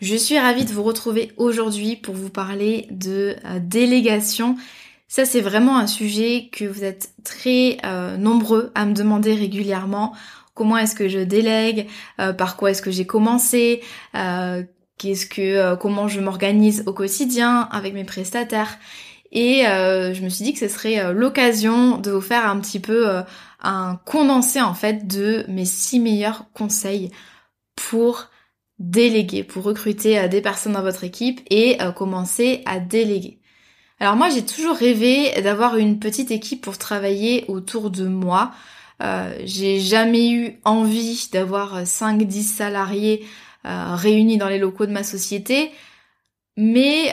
Je suis ravie de vous retrouver aujourd'hui pour vous parler de euh, délégation. Ça c'est vraiment un sujet que vous êtes très euh, nombreux à me demander régulièrement. Comment est-ce que je délègue? Euh, Par quoi est-ce que j'ai commencé? Qu'est-ce que comment je m'organise au quotidien avec mes prestataires? Et je me suis dit que ce serait l'occasion de vous faire un petit peu un condensé en fait de mes six meilleurs conseils pour déléguer, pour recruter euh, des personnes dans votre équipe et euh, commencer à déléguer. Alors moi j'ai toujours rêvé d'avoir une petite équipe pour travailler autour de moi. Euh, j'ai jamais eu envie d'avoir 5-10 salariés réunis dans les locaux de ma société. Mais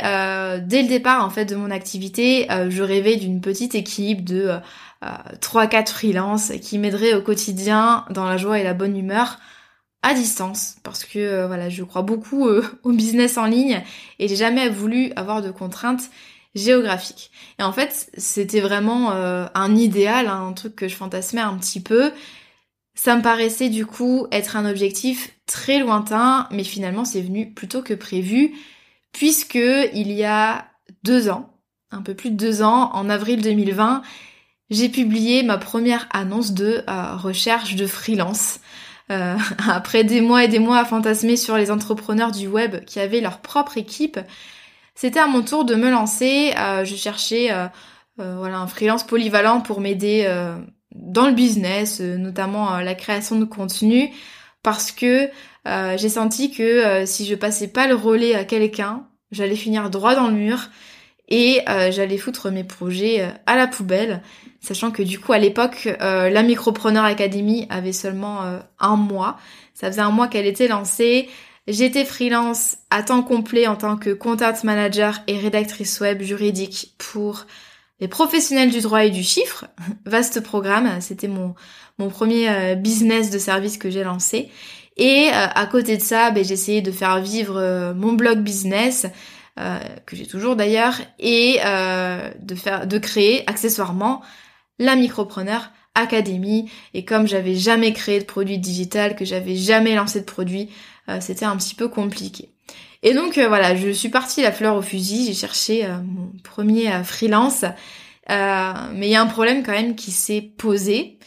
dès le départ en fait de mon activité, je rêvais d'une petite équipe de 3-4 freelances qui m'aideraient au quotidien dans la joie et la bonne humeur à distance parce que euh, voilà, je crois beaucoup euh, au business en ligne et j'ai jamais voulu avoir de contraintes géographiques. Et en fait, c'était vraiment euh, un idéal, hein, un truc que je fantasmais un petit peu. Ça me paraissait du coup être un objectif très lointain, mais finalement c'est venu plutôt que prévu, puisque il y a deux ans, un peu plus de deux ans, en avril 2020, j'ai publié ma première annonce de recherche de freelance. Euh, après des mois et des mois à fantasmer sur les entrepreneurs du web qui avaient leur propre équipe, c'était à mon tour de me lancer. Euh, je cherchais euh, voilà un freelance polyvalent pour m'aider dans le business, notamment la création de contenu, parce que j'ai senti que si je passais pas le relais à quelqu'un, j'allais finir droit dans le mur et j'allais foutre mes projets à la poubelle sachant que du coup à l'époque euh, la Micropreneur Academy avait seulement euh, un mois. Ça faisait un mois qu'elle était lancée. J'étais freelance à temps complet en tant que content manager et rédactrice web juridique pour les professionnels du droit et du chiffre. Vaste programme, c'était mon, mon premier euh, business de service que j'ai lancé. Et à côté de ça, ben, j'essayais de faire vivre mon blog business, que j'ai toujours d'ailleurs, et de faire, de créer accessoirement la Micropreneur Academy. Et comme j'avais jamais créé de produit digital, que j'avais jamais lancé de produit, euh, c'était un petit peu compliqué. Et donc euh, voilà, je suis partie la fleur au fusil, j'ai cherché euh, mon premier freelance. mais il y a un problème quand même qui s'est posé,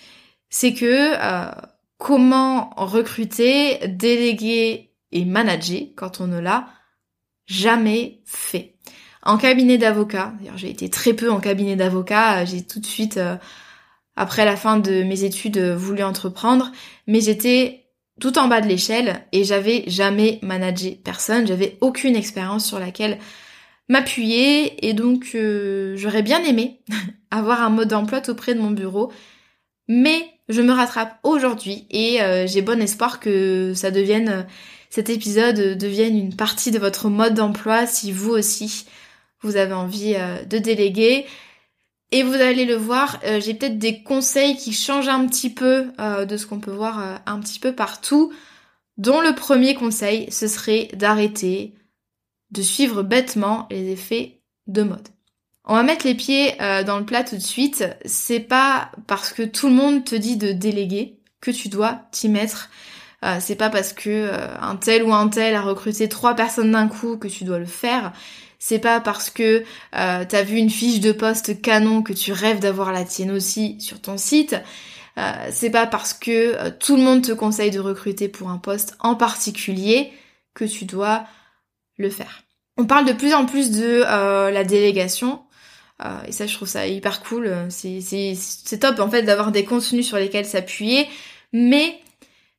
c'est que comment recruter, déléguer et manager quand on ne l'a jamais fait? En cabinet d'avocat. D'ailleurs, j'ai été très peu en cabinet d'avocat. J'ai tout de suite, euh, après la fin de mes études, euh, voulu entreprendre. Mais j'étais tout en bas de l'échelle et j'avais jamais managé personne. J'avais aucune expérience sur laquelle m'appuyer et donc euh, j'aurais bien aimé avoir un mode d'emploi tout près de mon bureau. Mais je me rattrape aujourd'hui et j'ai bon espoir que ça devienne cet épisode devienne une partie de votre mode d'emploi si vous aussi vous avez envie euh, de déléguer. Et vous allez le voir, euh, j'ai peut-être des conseils qui changent un petit peu euh, de ce qu'on peut voir un petit peu partout. Dont le premier conseil, ce serait d'arrêter de suivre bêtement les effets de mode. On va mettre les pieds dans le plat tout de suite. C'est pas parce que tout le monde te dit de déléguer que tu dois t'y mettre. C'est pas parce que un tel ou un tel a recruté trois personnes d'un coup que tu dois le faire. C'est pas parce que euh, t'as vu une fiche de poste canon que tu rêves d'avoir la tienne aussi sur ton site. c'est pas parce que tout le monde te conseille de recruter pour un poste en particulier que tu dois le faire. On parle de plus en plus de la délégation. et ça, je trouve ça hyper cool. C'est top en fait d'avoir des contenus sur lesquels s'appuyer. Mais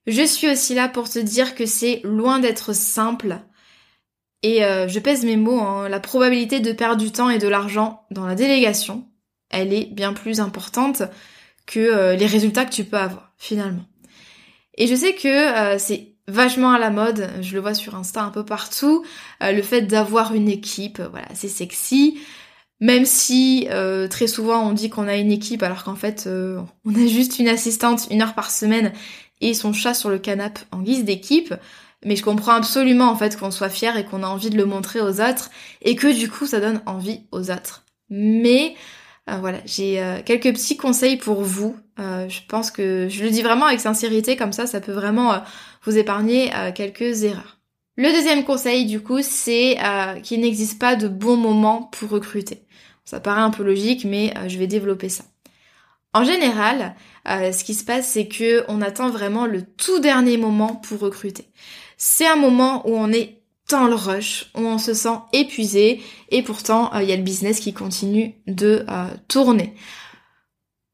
je suis aussi là pour te dire que c'est loin d'être simple. Et euh, je pèse mes mots, hein. la probabilité de perdre du temps et de l'argent dans la délégation, elle est bien plus importante que euh, les résultats que tu peux avoir finalement. Et je sais que euh, c'est vachement à la mode, je le vois sur Insta un peu partout, le fait d'avoir une équipe, voilà, c'est sexy. Même si très souvent on dit qu'on a une équipe alors qu'en fait on a juste une assistante une heure par semaine et son chat sur le canapé en guise d'équipe. Mais je comprends absolument en fait qu'on soit fier et qu'on a envie de le montrer aux autres et que du coup ça donne envie aux autres. Mais euh, voilà, j'ai euh, quelques petits conseils pour vous. Euh, je pense que je le dis vraiment avec sincérité, comme ça ça peut vraiment vous épargner quelques erreurs. Le deuxième conseil du coup c'est qu'il n'existe pas de bon moment pour recruter. Ça paraît un peu logique mais je vais développer ça. En général, ce qui se passe, c'est que on attend vraiment le tout dernier moment pour recruter. C'est un moment où on est dans le rush, où on se sent épuisé, et pourtant euh, il y a le business qui continue de euh, tourner.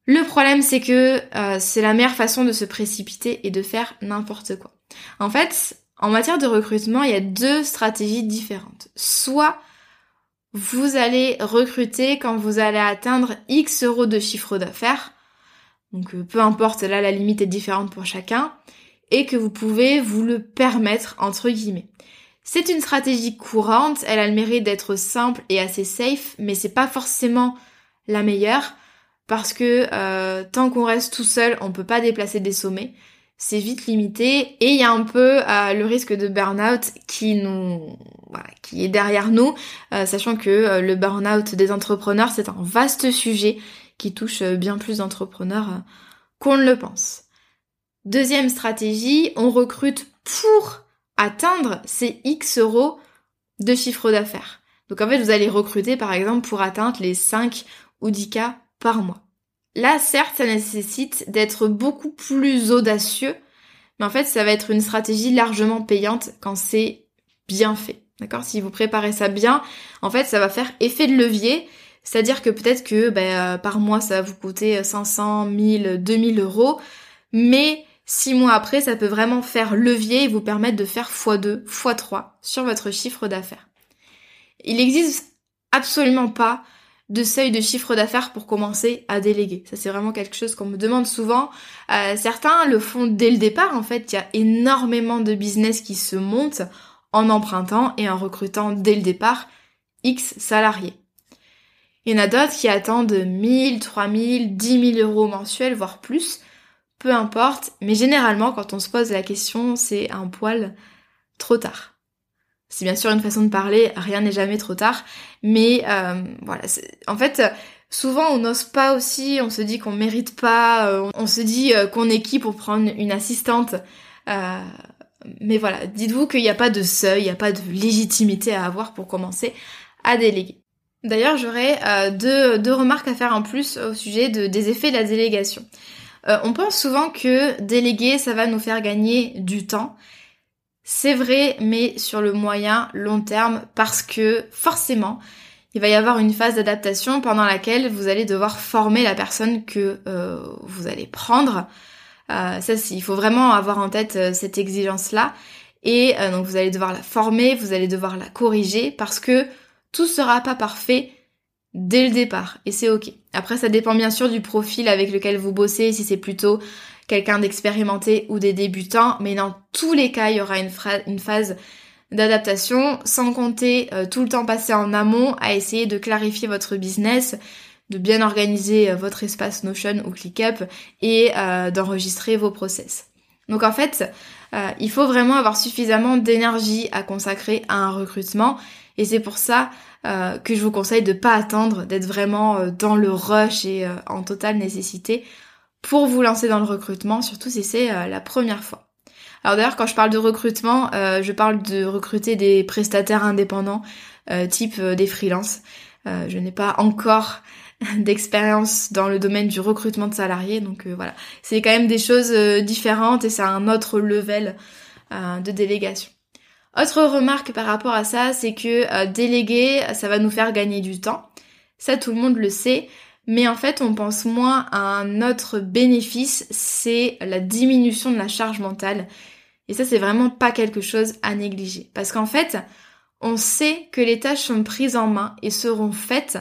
Le problème, c'est que c'est la meilleure façon de se précipiter et de faire n'importe quoi. En fait, en matière de recrutement, il y a deux stratégies différentes. Soit vous allez recruter quand vous allez atteindre X euros de chiffre d'affaires. Donc euh, peu importe, là la limite est différente pour chacun. Et que vous pouvez vous le permettre, entre guillemets. C'est une stratégie courante, elle a le mérite d'être simple et assez safe, mais c'est pas forcément la meilleure parce que euh, tant qu'on reste tout seul, on peut pas déplacer des sommets c'est vite limité et il y a un peu euh, le risque de burn-out qui nous voilà, qui est derrière nous, euh, sachant que euh, le burn-out des entrepreneurs c'est un vaste sujet qui touche bien plus d'entrepreneurs qu'on ne le pense. Deuxième stratégie, on recrute pour atteindre ces X euros de chiffre d'affaires. Donc en fait, vous allez recruter par exemple pour atteindre les 5 ou 10 cas par mois. Là, certes, ça nécessite d'être beaucoup plus audacieux, mais en fait, ça va être une stratégie largement payante quand c'est bien fait. D'accord? Si vous préparez ça bien, en fait, ça va faire effet de levier. C'est-à-dire que peut-être que ben, euh, par mois, ça va vous coûter 500, 1000, 2000 euros, mais six mois après, ça peut vraiment faire levier et vous permettre de faire x2, x3 sur votre chiffre d'affaires. Il n'existe absolument pas de seuil de chiffre d'affaires pour commencer à déléguer. Ça c'est vraiment quelque chose qu'on me demande souvent. Euh, certains le font dès le départ. En fait, il y a énormément de business qui se montent en empruntant et en recrutant dès le départ X salariés. Il y en a d'autres qui attendent 1000, 3000, 10 000 euros mensuels, voire plus. Peu importe. Mais généralement, quand on se pose la question, c'est un poil trop tard. C'est bien sûr une façon de parler, rien n'est jamais trop tard, mais euh, voilà, en fait, souvent on n'ose pas aussi, on se dit qu'on mérite pas, euh, on se dit euh, qu'on est qui pour prendre une assistante. mais voilà, dites-vous qu'il n'y a pas de seuil, il n'y a pas de légitimité à avoir pour commencer à déléguer. D'ailleurs, j'aurais deux, remarques à faire en plus au sujet de, des effets de la délégation. On pense souvent que déléguer, ça va nous faire gagner du temps. C'est vrai, mais sur le moyen long terme, parce que forcément, il va y avoir une phase d'adaptation pendant laquelle vous allez devoir former la personne que euh, vous allez prendre. Euh, ça, il faut vraiment avoir en tête euh, cette exigence-là. Et donc vous allez devoir la former, vous allez devoir la corriger, parce que tout sera pas parfait dès le départ. Et c'est ok. Après, ça dépend bien sûr du profil avec lequel vous bossez, si c'est plutôt quelqu'un d'expérimenté ou des débutants, mais dans tous les cas, il y aura une, phase d'adaptation, sans compter euh, tout le temps passé en amont à essayer de clarifier votre business, de bien organiser euh, votre espace Notion ou ClickUp et euh, d'enregistrer vos process. Donc en fait, il faut vraiment avoir suffisamment d'énergie à consacrer à un recrutement et c'est pour ça euh, que je vous conseille de pas attendre, d'être vraiment euh, dans le rush et euh, en totale nécessité pour vous lancer dans le recrutement, surtout si c'est la première fois. Alors d'ailleurs, quand je parle de recrutement, je parle de recruter des prestataires indépendants, type des freelances. je n'ai pas encore d'expérience dans le domaine du recrutement de salariés, donc voilà. C'est quand même des choses différentes et c'est un autre level de délégation. Autre remarque par rapport à ça, c'est que euh, déléguer, ça va nous faire gagner du temps. Ça, tout le monde le sait. Mais en fait, on pense moins à un autre bénéfice, c'est la diminution de la charge mentale. Et ça, c'est vraiment pas quelque chose à négliger. Parce qu'en fait, on sait que les tâches sont prises en main et seront faites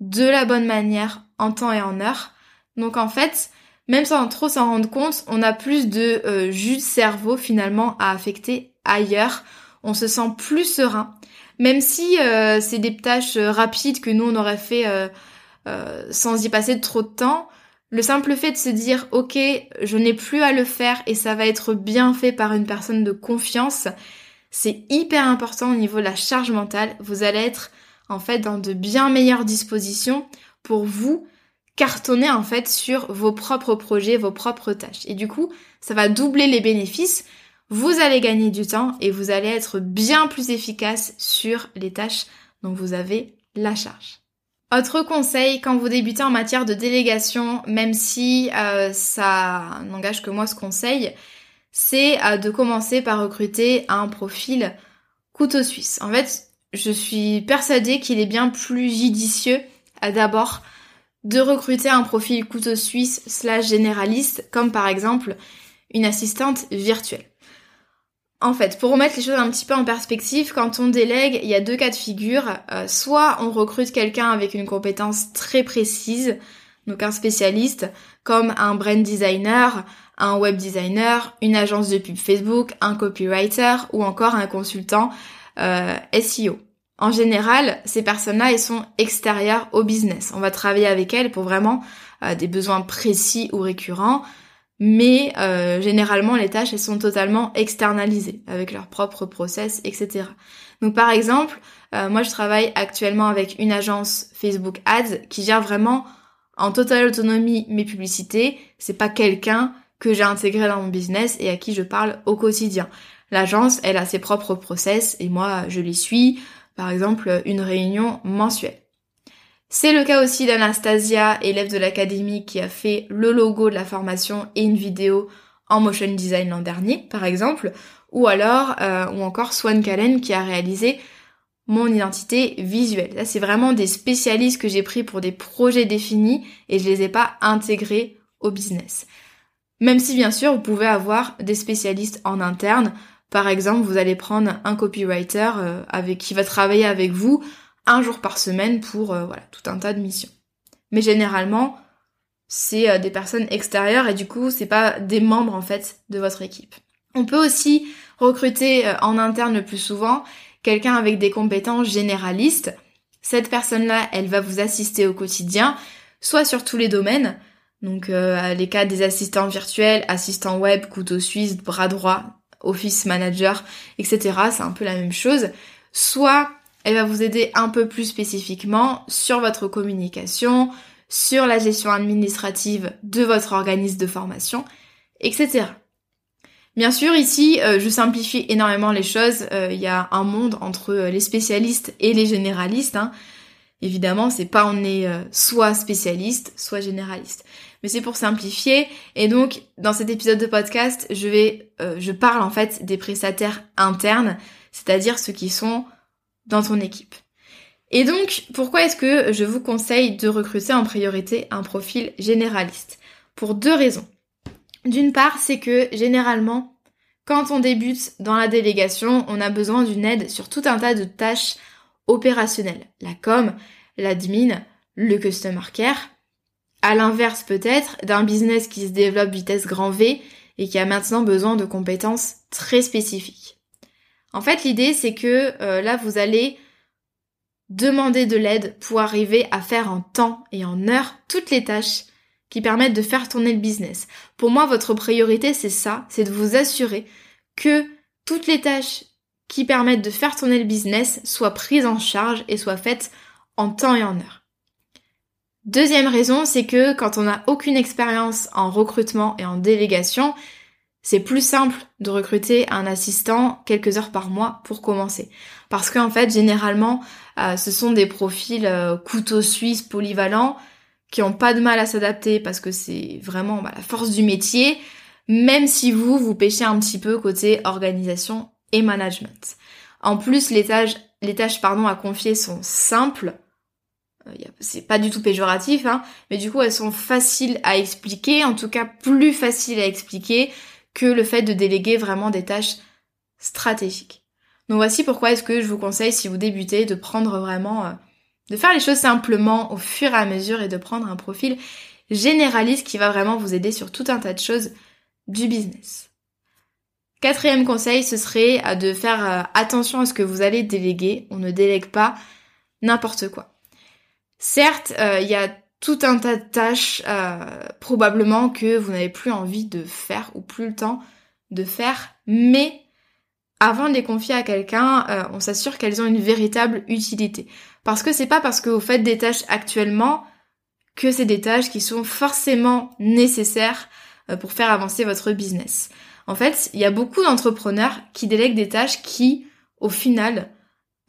de la bonne manière, en temps et en heure. Donc en fait, même sans trop s'en rendre compte, on a plus de euh, jus de cerveau finalement à affecter ailleurs. On se sent plus serein. Même si euh, c'est des tâches euh, rapides que nous on aurait fait sans y passer trop de temps, le simple fait de se dire ok, je n'ai plus à le faire et ça va être bien fait par une personne de confiance, c'est hyper important au niveau de la charge mentale. Vous allez être en fait dans de bien meilleures dispositions pour vous cartonner en fait sur vos propres projets, vos propres tâches. Et du coup, ça va doubler les bénéfices. Vous allez gagner du temps et vous allez être bien plus efficace sur les tâches dont vous avez la charge. Autre conseil, quand vous débutez en matière de délégation, même si euh, ça n'engage que moi ce conseil, c'est euh, de commencer par recruter un profil couteau suisse. En fait, je suis persuadée qu'il est bien plus judicieux à d'abord de recruter un profil couteau suisse slash généraliste, comme par exemple une assistante virtuelle. En fait, pour remettre les choses un petit peu en perspective, quand on délègue, il y a deux cas de figure. Euh, soit on recrute quelqu'un avec une compétence très précise, donc un spécialiste, comme un brand designer, un web designer, une agence de pub Facebook, un copywriter ou encore un consultant euh, SEO. En général, ces personnes-là, elles sont extérieures au business. On va travailler avec elles pour vraiment euh, des besoins précis ou récurrents, mais euh, généralement, les tâches, elles sont totalement externalisées avec leur propre process, etc. Donc par exemple, euh, moi je travaille actuellement avec une agence Facebook Ads qui gère vraiment en totale autonomie mes publicités. C'est pas quelqu'un que j'ai intégré dans mon business et à qui je parle au quotidien. L'agence, elle a ses propres process et moi je les suis par exemple une réunion mensuelle. C'est le cas aussi d'Anastasia, élève de l'académie qui a fait le logo de la formation et une vidéo en motion design l'an dernier, par exemple, ou alors, euh, ou encore Swan Callen qui a réalisé mon identité visuelle. Là, c'est vraiment des spécialistes que j'ai pris pour des projets définis et je les ai pas intégrés au business. Même si bien sûr, vous pouvez avoir des spécialistes en interne par exemple, vous allez prendre un copywriter euh, avec qui va travailler avec vous un jour par semaine pour euh, voilà, tout un tas de missions. Mais généralement, c'est euh, des personnes extérieures et du coup, c'est pas des membres en fait de votre équipe. On peut aussi recruter en interne le plus souvent quelqu'un avec des compétences généralistes. Cette personne-là, elle va vous assister au quotidien, soit sur tous les domaines, donc les cas des assistants virtuels, assistants web, couteau suisse, bras droit, office manager, etc. C'est un peu la même chose. Soit elle va vous aider un peu plus spécifiquement sur votre communication, sur la gestion administrative de votre organisme de formation, etc. Bien sûr, ici, euh, je simplifie énormément les choses. Euh, il y a un monde entre euh, les spécialistes et les généralistes. Hein. Évidemment, c'est pas on est soit spécialiste, soit généraliste mais c'est pour simplifier. Et donc, dans cet épisode de podcast, je je parle en fait des prestataires internes, c'est-à-dire ceux qui sont dans ton équipe. Et donc, pourquoi est-ce que je vous conseille de recruter en priorité un profil généraliste? Pour deux raisons. D'une part, c'est que généralement, quand on débute dans la délégation, on a besoin d'une aide sur tout un tas de tâches opérationnelles. La com, l'admin, le customer care, à l'inverse peut-être d'un business qui se développe vitesse grand V et qui a maintenant besoin de compétences très spécifiques. En fait, l'idée c'est que euh, là vous allez demander de l'aide pour arriver à faire en temps et en heure toutes les tâches qui permettent de faire tourner le business. Pour moi, votre priorité c'est ça, c'est de vous assurer que toutes les tâches qui permettent de faire tourner le business soient prises en charge et soient faites en temps et en heure. Deuxième raison, c'est que quand on n'a aucune expérience en recrutement et en délégation, c'est plus simple de recruter un assistant quelques heures par mois pour commencer. Parce qu'en fait, généralement, euh, ce sont des profils euh, couteaux suisses polyvalents qui ont pas de mal à s'adapter parce que c'est vraiment bah, la force du métier, même si vous, vous pêchez un petit peu côté organisation et management. En plus, les tâches, les tâches pardon, à confier sont simples. Euh, c'est pas du tout péjoratif, hein, mais du coup elles sont faciles à expliquer, en tout cas plus faciles à expliquer que le fait de déléguer vraiment des tâches stratégiques. Donc voici pourquoi est-ce que je vous conseille, si vous débutez, de prendre vraiment, euh, de faire les choses simplement au fur et à mesure et de prendre un profil généraliste qui va vraiment vous aider sur tout un tas de choses du business. Quatrième conseil, ce serait euh, de faire euh, attention à ce que vous allez déléguer. On ne délègue pas n'importe quoi. Certes, il y a tout un tas de tâches probablement que vous n'avez plus envie de faire ou plus le temps de faire, mais avant de les confier à quelqu'un, on s'assure qu'elles ont une véritable utilité. Parce que c'est pas parce que vous faites des tâches actuellement que c'est des tâches qui sont forcément nécessaires pour faire avancer votre business. En fait, il y a beaucoup d'entrepreneurs qui délèguent des tâches qui, au final,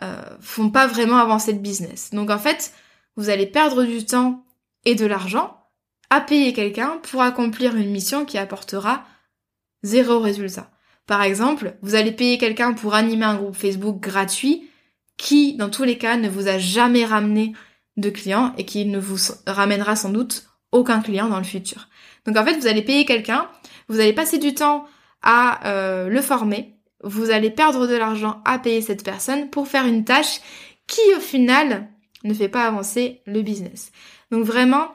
euh, font pas vraiment avancer le business. Donc en fait, vous allez perdre du temps et de l'argent à payer quelqu'un pour accomplir une mission qui apportera zéro résultat. Par exemple, vous allez payer quelqu'un pour animer un groupe Facebook gratuit qui, dans tous les cas, ne vous a jamais ramené de clients et qui ne vous ramènera sans doute aucun client dans le futur. Donc en fait, vous allez payer quelqu'un, vous allez passer du temps à euh, le former, vous allez perdre de l'argent à payer cette personne pour faire une tâche qui au final ne fait pas avancer le business. Donc vraiment,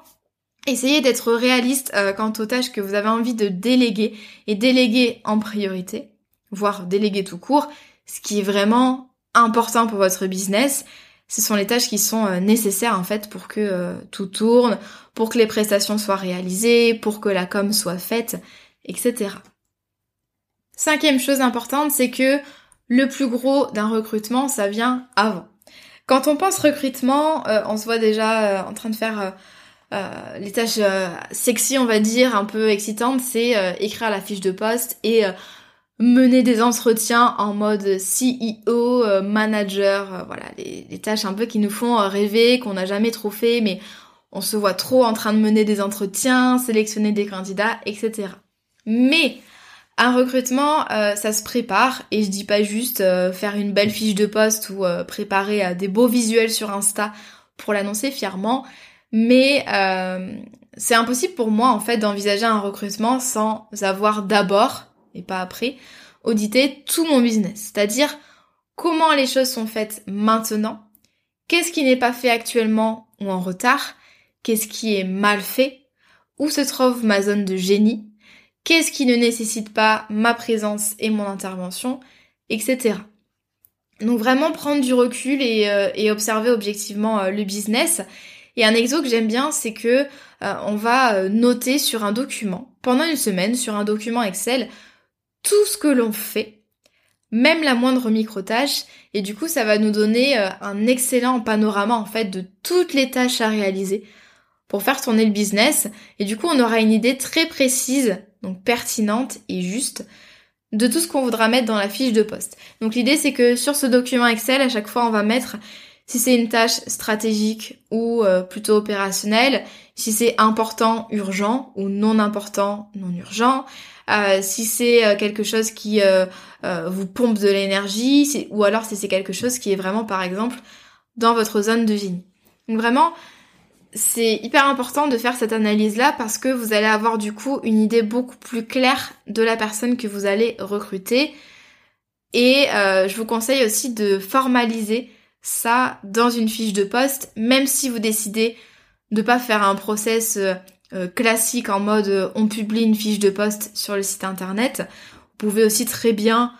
essayez d'être réaliste euh, quant aux tâches que vous avez envie de déléguer et déléguer en priorité, voire déléguer tout court, ce qui est vraiment important pour votre business. Ce sont les tâches qui sont euh, nécessaires en fait pour que tout tourne, pour que les prestations soient réalisées, pour que la com soit faite, etc. Cinquième chose importante, c'est que le plus gros d'un recrutement, ça vient avant. Quand on pense recrutement, euh, on se voit déjà euh, en train de faire euh, les tâches sexy, on va dire, un peu excitantes, c'est écrire la fiche de poste et mener des entretiens en mode CEO, manager, voilà, les, les, tâches un peu qui nous font rêver, qu'on n'a jamais trop fait, mais on se voit trop en train de mener des entretiens, sélectionner des candidats, etc. Mais un recrutement, euh, ça se prépare. Et je dis pas juste euh, faire une belle fiche de poste ou euh, préparer des beaux visuels sur Insta pour l'annoncer fièrement, mais c'est impossible pour moi en fait d'envisager un recrutement sans avoir d'abord et pas après audité tout mon business, c'est-à-dire comment les choses sont faites maintenant, qu'est-ce qui n'est pas fait actuellement ou en retard, qu'est-ce qui est mal fait, où se trouve ma zone de génie qu'est-ce qui ne nécessite pas ma présence et mon intervention, etc. Donc vraiment prendre du recul et, euh, observer objectivement euh, le business. Et un exo que j'aime bien, c'est que euh, on va noter sur un document, pendant une semaine, sur un document Excel, tout ce que l'on fait, même la moindre micro-tâche, et du coup ça va nous donner un excellent panorama en fait de toutes les tâches à réaliser pour faire tourner le business, et du coup on aura une idée très précise donc pertinente et juste, de tout ce qu'on voudra mettre dans la fiche de poste. Donc l'idée c'est que sur ce document Excel, à chaque fois on va mettre si c'est une tâche stratégique ou euh, plutôt opérationnelle, si c'est important, urgent ou non important, non urgent, euh, si c'est euh, quelque chose qui vous pompe de l'énergie, ou alors si c'est quelque chose qui est vraiment par exemple dans votre zone de génie. Donc vraiment, c'est hyper important de faire cette analyse-là parce que vous allez avoir du coup une idée beaucoup plus claire de la personne que vous allez recruter. Et euh, je vous conseille aussi de formaliser ça dans une fiche de poste, même si vous décidez de pas faire un process euh, euh, classique en mode on publie une fiche de poste sur le site internet. Vous pouvez aussi très bien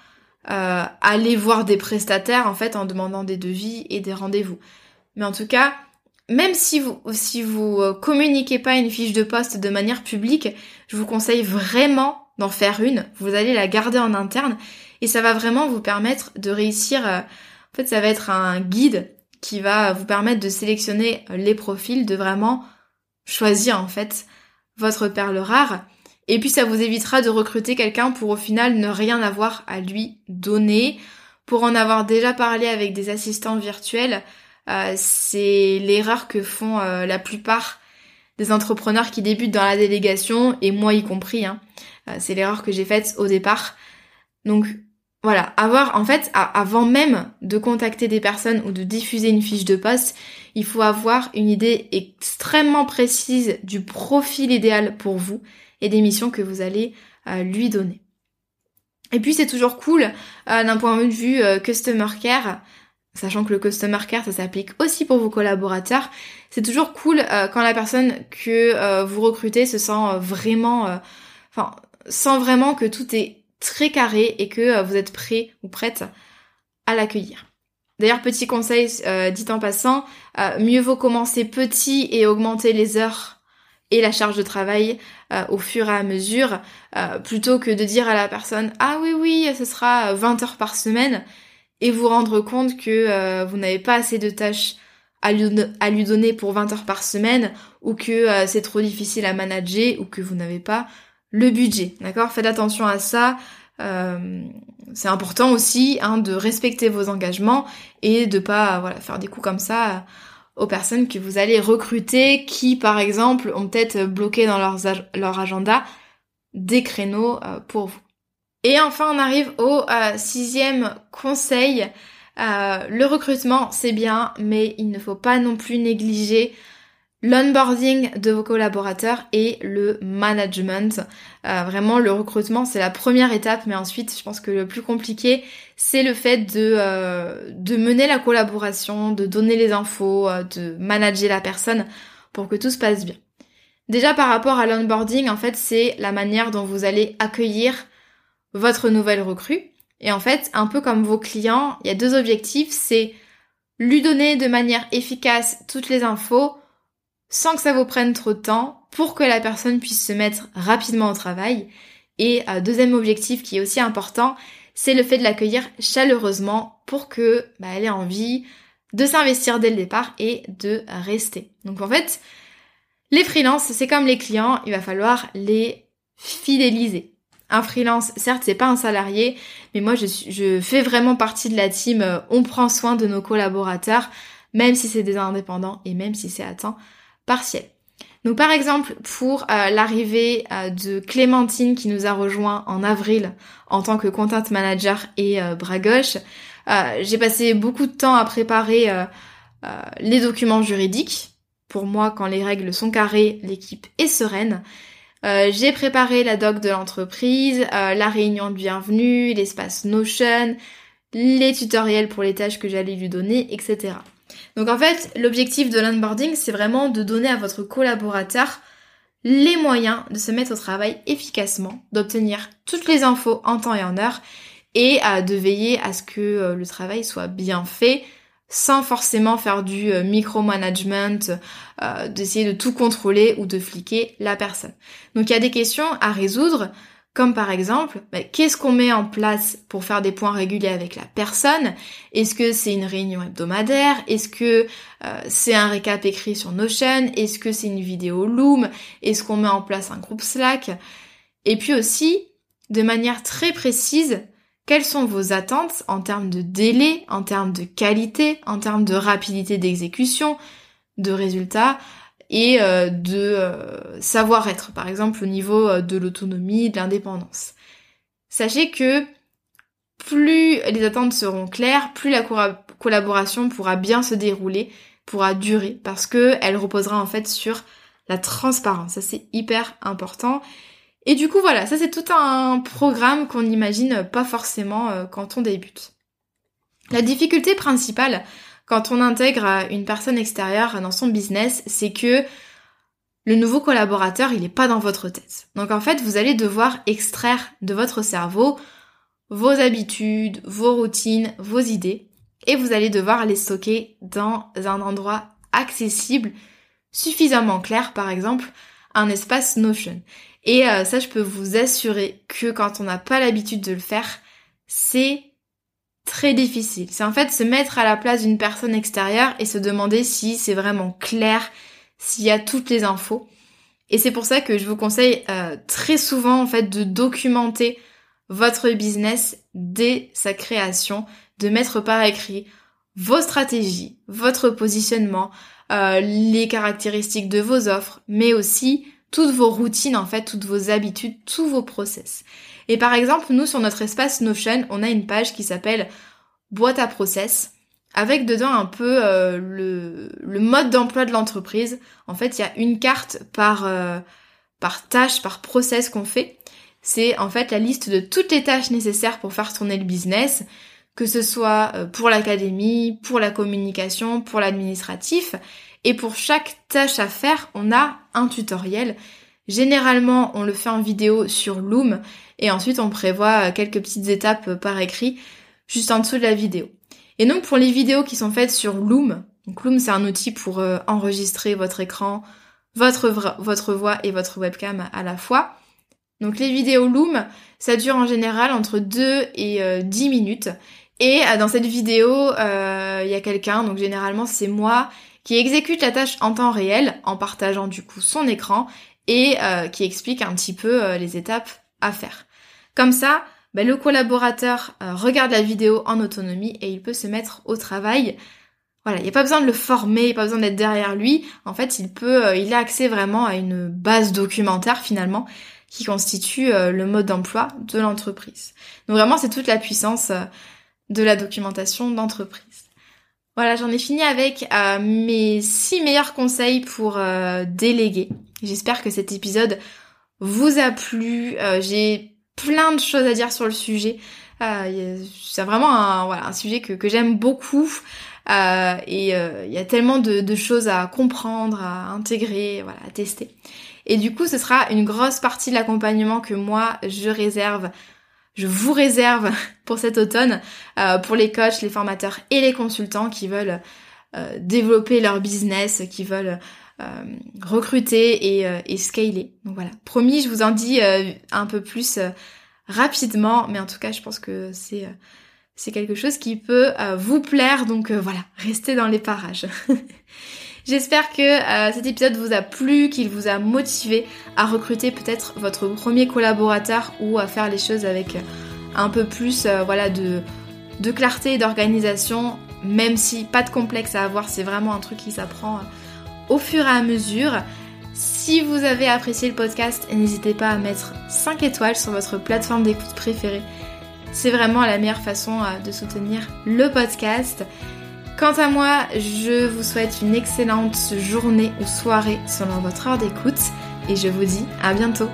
aller voir des prestataires en fait en demandant des devis et des rendez-vous. Mais en tout cas, même si vous si vous euh, communiquez pas une fiche de poste de manière publique, je vous conseille vraiment d'en faire une. Vous allez la garder en interne et ça va vraiment vous permettre de réussir. Euh, en fait, ça va être un guide qui va vous permettre de sélectionner les profils, de vraiment choisir en fait votre perle rare. Et puis ça vous évitera de recruter quelqu'un pour au final ne rien avoir à lui donner. Pour en avoir déjà parlé avec des assistants virtuels, euh, c'est l'erreur que font euh, la plupart des entrepreneurs qui débutent dans la délégation, et moi y compris. Hein. Euh, c'est l'erreur que j'ai faite au départ. Donc voilà, avoir en fait, avant même de contacter des personnes ou de diffuser une fiche de poste, il faut avoir une idée extrêmement précise du profil idéal pour vous et des missions que vous allez lui donner. Et puis c'est toujours cool d'un point de vue customer care, sachant que le customer care ça s'applique aussi pour vos collaborateurs. C'est toujours cool quand la personne que vous recrutez se sent vraiment, enfin, sent vraiment que tout est très carré et que euh, vous êtes prêt ou prête à l'accueillir. D'ailleurs, petit conseil euh, dit en passant, euh, mieux vaut commencer petit et augmenter les heures et la charge de travail au fur et à mesure, plutôt que de dire à la personne ah oui oui ce sera 20 heures par semaine et vous rendre compte que vous n'avez pas assez de tâches à lui, donner pour 20 heures par semaine ou que c'est trop difficile à manager ou que vous n'avez pas le budget. D'accord? Faites attention à ça. Euh, c'est important aussi hein, de respecter vos engagements et de pas voilà, faire des coups comme ça aux personnes que vous allez recruter qui par exemple ont peut-être bloqué dans leur, leur agenda des créneaux euh, pour vous. Et enfin on arrive au euh, sixième conseil. le recrutement c'est bien mais il ne faut pas non plus négliger l'onboarding de vos collaborateurs et le management. Euh, vraiment, le recrutement, c'est la première étape, mais ensuite, je pense que le plus compliqué, c'est le fait de, euh, de mener la collaboration, de donner les infos, euh, de manager la personne pour que tout se passe bien. Déjà, par rapport à l'onboarding, en fait, c'est la manière dont vous allez accueillir votre nouvelle recrue. Et en fait, un peu comme vos clients, il y a deux objectifs, c'est lui donner de manière efficace toutes les infos, sans que ça vous prenne trop de temps pour que la personne puisse se mettre rapidement au travail. Et euh, deuxième objectif qui est aussi important, c'est le fait de l'accueillir chaleureusement pour que bah, elle ait envie de s'investir dès le départ et de rester. Donc en fait, les freelances, c'est comme les clients, il va falloir les fidéliser. Un freelance, certes, c'est pas un salarié, mais moi je, fais vraiment partie de la team. Euh, on prend soin de nos collaborateurs, même si c'est des indépendants et même si c'est à temps partiel. Donc par exemple, pour euh, l'arrivée euh, de Clémentine qui nous a rejoint en avril en tant que content manager et bras gauche, j'ai passé beaucoup de temps à préparer les documents juridiques. Pour moi, quand les règles sont carrées, l'équipe est sereine. J'ai préparé la doc de l'entreprise, la réunion de bienvenue, l'espace Notion, les tutoriels pour les tâches que j'allais lui donner, etc. Donc en fait, l'objectif de l'onboarding, c'est vraiment de donner à votre collaborateur les moyens de se mettre au travail efficacement, d'obtenir toutes les infos en temps et en heure et de veiller à ce que euh, le travail soit bien fait sans forcément faire du euh, micromanagement, euh, d'essayer de tout contrôler ou de fliquer la personne. Donc il y a des questions à résoudre comme par exemple, bah, qu'est-ce qu'on met en place pour faire des points réguliers avec la personne? Est-ce que c'est une réunion hebdomadaire? Est-ce que euh, c'est un récap écrit sur Notion Est-ce que c'est une vidéo Loom? Est-ce qu'on met en place un groupe Slack? Et puis aussi, de manière très précise, quelles sont vos attentes en termes de délai, en termes de qualité, en termes de rapidité d'exécution, de résultats et euh, de euh, savoir-être, par exemple au niveau euh, de l'autonomie, de l'indépendance? Sachez que plus les attentes seront claires, plus la collaboration pourra bien se dérouler, pourra durer, parce que elle reposera en fait sur la transparence. Ça c'est hyper important. Et du coup voilà, ça c'est tout un programme qu'on n'imagine pas forcément quand on débute. La difficulté principale quand on intègre une personne extérieure dans son business, c'est que le nouveau collaborateur, il n'est pas dans votre tête. Donc en fait, vous allez devoir extraire de votre cerveau vos habitudes, vos routines, vos idées, et vous allez devoir les stocker dans un endroit accessible, suffisamment clair, par exemple, un espace Notion. Et euh, ça, je peux vous assurer que quand on n'a pas l'habitude de le faire, c'est très difficile. C'est en fait se mettre à la place d'une personne extérieure et se demander si c'est vraiment clair, s'il y a toutes les infos. Et c'est pour ça que je vous conseille euh, très souvent en fait de documenter votre business dès sa création, de mettre par écrit vos stratégies, votre positionnement, euh, les caractéristiques de vos offres, mais aussi toutes vos routines en fait, toutes vos habitudes, tous vos process. Et par exemple, nous sur notre espace Notion, on a une page qui s'appelle boîte à process avec dedans un peu euh, le, mode d'emploi de l'entreprise. En fait, il y a une carte par, euh, par tâche, par process qu'on fait. C'est en fait la liste de toutes les tâches nécessaires pour faire tourner le business, que ce soit euh, pour l'académie, pour la communication, pour l'administratif. Et pour chaque tâche à faire, on a un tutoriel. Généralement, on le fait en vidéo sur Loom et ensuite on prévoit quelques petites étapes par écrit juste en dessous de la vidéo. Et donc pour les vidéos qui sont faites sur Loom, donc Loom c'est un outil pour euh, enregistrer votre écran, votre, votre voix et votre webcam à la fois. Donc les vidéos Loom, ça dure en général entre 2 et 10 euh, minutes. Et euh, dans cette vidéo, il y a quelqu'un, donc généralement c'est moi, qui exécute la tâche en temps réel en partageant du coup son écran et qui explique un petit peu les étapes à faire. Comme ça, ben, le collaborateur euh, regarde la vidéo en autonomie et il peut se mettre au travail. Voilà, il n'y a pas besoin de le former, il n'y a pas besoin d'être derrière lui. En fait, il peut, euh, il a accès vraiment à une base documentaire finalement qui constitue euh, le mode d'emploi de l'entreprise. Donc vraiment, c'est toute la puissance de la documentation d'entreprise. Voilà, j'en ai fini avec mes six meilleurs conseils pour déléguer. J'espère que cet épisode vous a plu. J'ai plein de choses à dire sur le sujet. Euh, c'est vraiment un, sujet que, j'aime beaucoup. Euh, et euh, il y a tellement de, de, choses à comprendre, à intégrer, voilà, à tester. Et du coup, ce sera une grosse partie de l'accompagnement que moi, je réserve, je vous réserve pour cet automne, euh, pour les coachs, les formateurs et les consultants qui veulent euh, développer leur business, qui veulent euh, recruter et, et, scaler. Donc voilà, promis, je vous en dis un peu plus rapidement, mais en tout cas, je pense que c'est c'est quelque chose qui peut vous plaire. Donc voilà, restez dans les parages. J'espère que cet épisode vous a plu, qu'il vous a motivé à recruter peut-être votre premier collaborateur ou à faire les choses avec un peu plus voilà de, de clarté et d'organisation, même si pas de complexe à avoir, c'est vraiment un truc qui s'apprend au fur et à mesure. Si vous avez apprécié le podcast, n'hésitez pas à mettre 5 étoiles sur votre plateforme d'écoute préférée. C'est vraiment la meilleure façon euh, de soutenir le podcast. Quant à moi, je vous souhaite une excellente journée ou soirée selon votre heure d'écoute et je vous dis à bientôt.